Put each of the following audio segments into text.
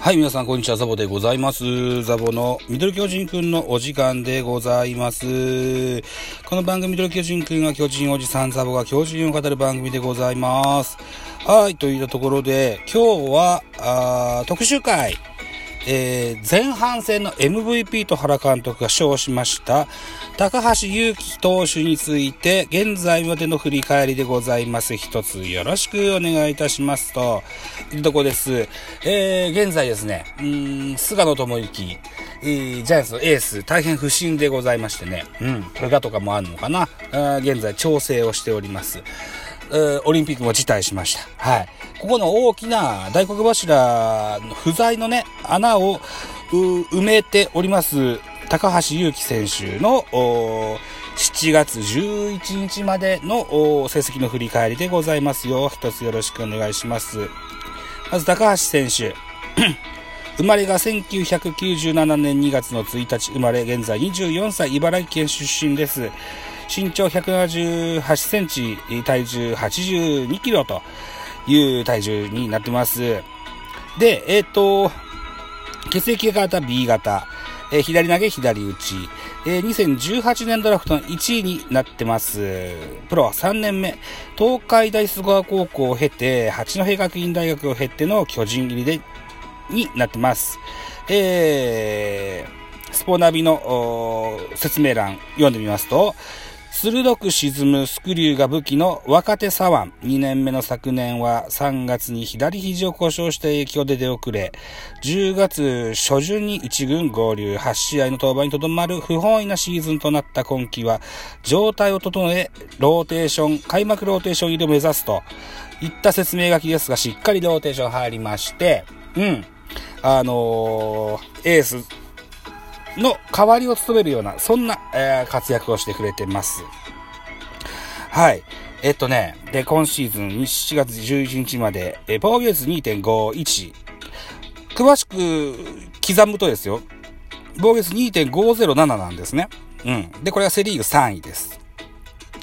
はい、皆さん、こんにちは。ザボでございます。ザボのミドル巨人くんのお時間でございます。この番組、ミドル巨人くんが巨人おじさん、ザボが巨人を語る番組でございます。はい、といったところで、今日は、あ特集会。えー前半戦の MVP と原監督が称しました。高橋祐希投手について現在までの振り返りでございます。一つよろしくお願いいたしますと。いうとこです、えー現在ですねん菅野智之、ジャイアンツのエース大変不審でございましてね。うん怪我とかもあるのかな。現在調整をしております。えーオリンピックも辞退しました。はい。ここの大きな大黒柱の不在のね、穴を埋めております、高橋祐希選手の7月11日までの成績の振り返りでございますよ。一つよろしくお願いします。まず高橋選手。生まれが1997年2月の1日生まれ、現在24歳、茨城県出身です。身長178センチ、体重82キロという体重になってます。で、えっ、と、血液型 B 型、えー左投げ左打ち、えー2018年ドラフトの1位になってます。プロは3年目、東海大菅川高校を経て、八戸学院大学を経ての巨人入りで、になってます。えー、スポナビの説明欄読んでみますと、鋭く沈むスクリューが武器の若手左腕。2年目の昨年は3月に左肘を故障した影響で出遅れ、10月初旬に1軍合流、8試合の登板にとどまる不本意なシーズンとなった今季は、状態を整え、ローテーション、開幕ローテーション入りを目指すといった説明書きですが、しっかりローテーション入りまして、うん。あのーエースの代わりを務めるような、そんな、えー活躍をしてくれてます。はい。えっとね、で、今シーズン7月11日まで、えー防御率2.51。詳しく刻むとですよ、防御率2.507なんですね。うん。で、これがセリーグ3位です。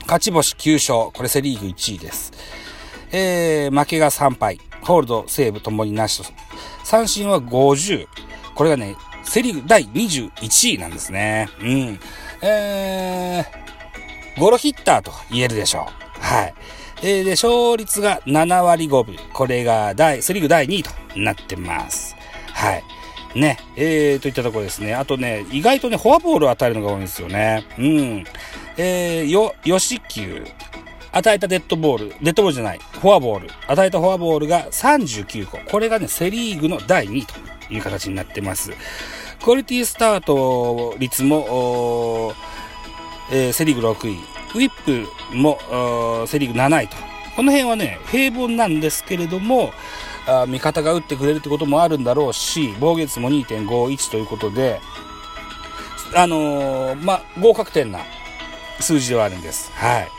勝ち星9勝。これセリーグ1位です。えー、負けが3敗。ホールド、セーブともになしと。三振は50。これがね、セリーグ第21位なんですね。うん。えー、ゴロヒッターと言えるでしょう。はい。えーで、勝率が7割5分。これが第、セリーグ第2位となってます。はい。ね、えー、といったところですね。あとね、意外とね、フォアボールを与えるのが多いんですよね。うん。えー、よ、吉球。与えたデッドボール、デッドボールじゃない、フォアボール。与えたフォアボールが39個。これがね、セリーグの第2位という形になってます。クオリティスタート率も、おーえーセリーグ6位。ウィップも、セリーグ7位と。この辺はね、平凡なんですけれども、あ味方が打ってくれるってこともあるんだろうし、防御率も2.51ということで、あのーまあ、合格点な数字ではあるんです。はい。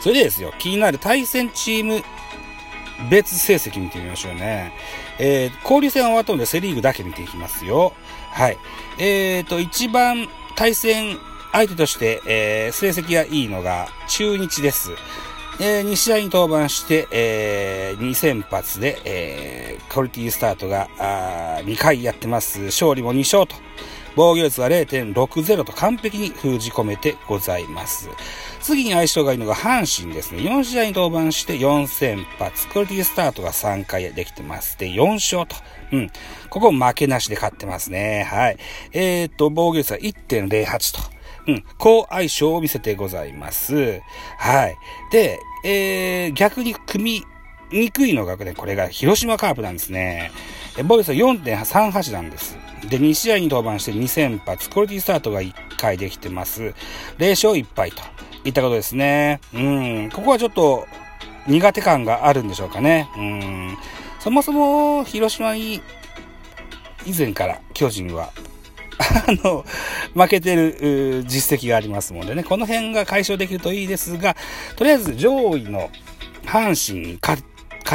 それでですよ、気になる対戦チーム別成績見てみましょうね。えー交流戦は終わったのでセリーグだけ見ていきますよ。はい。えーと、一番対戦相手として、えー成績がいいのが中日です。えー2試合に登板して、え2先発で、えークオリティスタートがあ2回やってます。勝利も2勝と。防御率は0.60と完璧に封じ込めてございます。次に相性がいいのが阪神ですね。4試合に登板して4先発。クオリティスタートが3回できてます。で、4勝と。うん。ここ負けなしで勝ってますね。はい。えー、っと、防御率は1.08と。うん。好相性を見せてございます。はい。で、えー、逆に組みにくいのがね、これが広島カープなんですね。え防御率は4.38なんです。で、2試合に登板して2先発、クオリティスタートが1回できてます。0勝1敗といったことですね。うん。ここはちょっと苦手感があるんでしょうかね。うん。そもそも広島に以前から巨人はあの、負けてる実績がありますのでね、この辺が解消できるといいですが、とりあえず上位の阪神に勝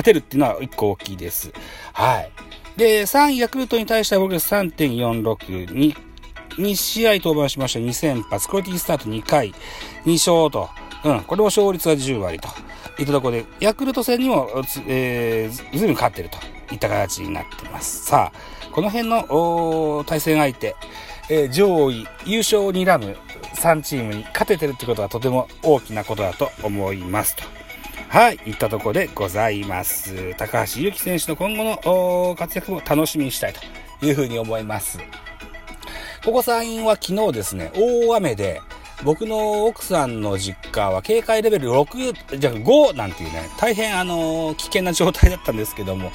てるっていうのは一個大きいです。はい。で、3位ヤクルトに対しては僕は3.46に、2試合登板しました。2先発、クオリティスタート2回、2勝と、うん、これも勝率は10割と。いったところで、ヤクルト戦にも、えー、ずいぶん勝ってると。いった形になってます。さあ、この辺の対戦相手、えー、上位、優勝を睨む3チームに勝ててるってことはとても大きなことだと思いますと。はい、いったとこでございます。高橋祐希選手の今後の活躍も楽しみにしたいというふうに思います。ここ山陰は昨日ですね、大雨で、僕の奥さんの実家は警戒レベル6、じゃ5なんていうね、大変あの、危険な状態だったんですけども、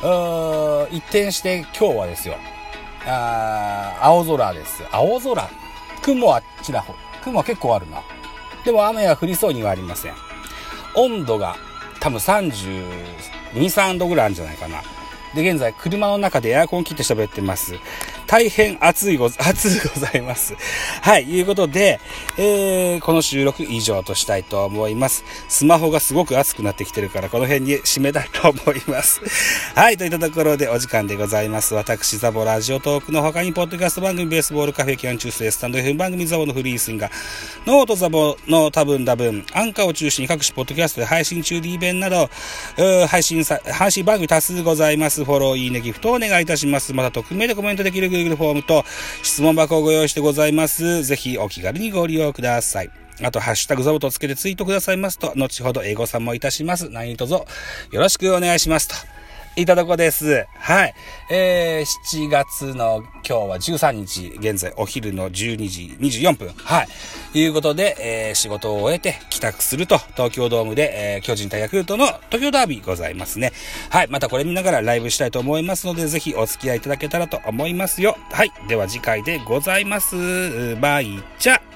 一転して今日はですよ、あ青空です。青空。雲はちらほ。雲は結構あるな。でも雨は降りそうにはありません。温度が多分32、3度ぐらいあるんじゃないかな。で、現在、車の中でエアコン切って喋ってます。大変暑いご、暑いございます。はい、いうことで、えー、この収録以上としたいと思います。スマホがすごく熱くなってきてるから、この辺に締めたいと思います。はい、といったところでお時間でございます。私、ザボラジオトークの他に、ポッドキャスト番組、ベースボールカフェキャン中世スタンド FM 番組ザボのフリースインガー、ノートザボの多分多分、アンカーを中心に各種ポッドキャストで配信中 D 弁など、配信さ、配信番組多数ございます。フォロー、いいね、ギフトをお願いいたします。また、匿名でコメントできる Google フォームと質問箱をご用意してございます。ぜひお気軽にご利用ください。あと、ハッシュタグザボとつけてツイートくださいますと、後ほど英語さんもいたします。何卒よろしくお願いしますと。いたとこです。はい。えー、7月の今日は13日、現在お昼の12時24分。はい。いうことで、えー、仕事を終えて帰宅すると、東京ドームで、えー、巨人対ヤクルトの東京ダービーございますね。はい。またこれ見ながらライブしたいと思いますので、ぜひお付き合いいただけたらと思いますよ。はい。では次回でございます。バイチャ。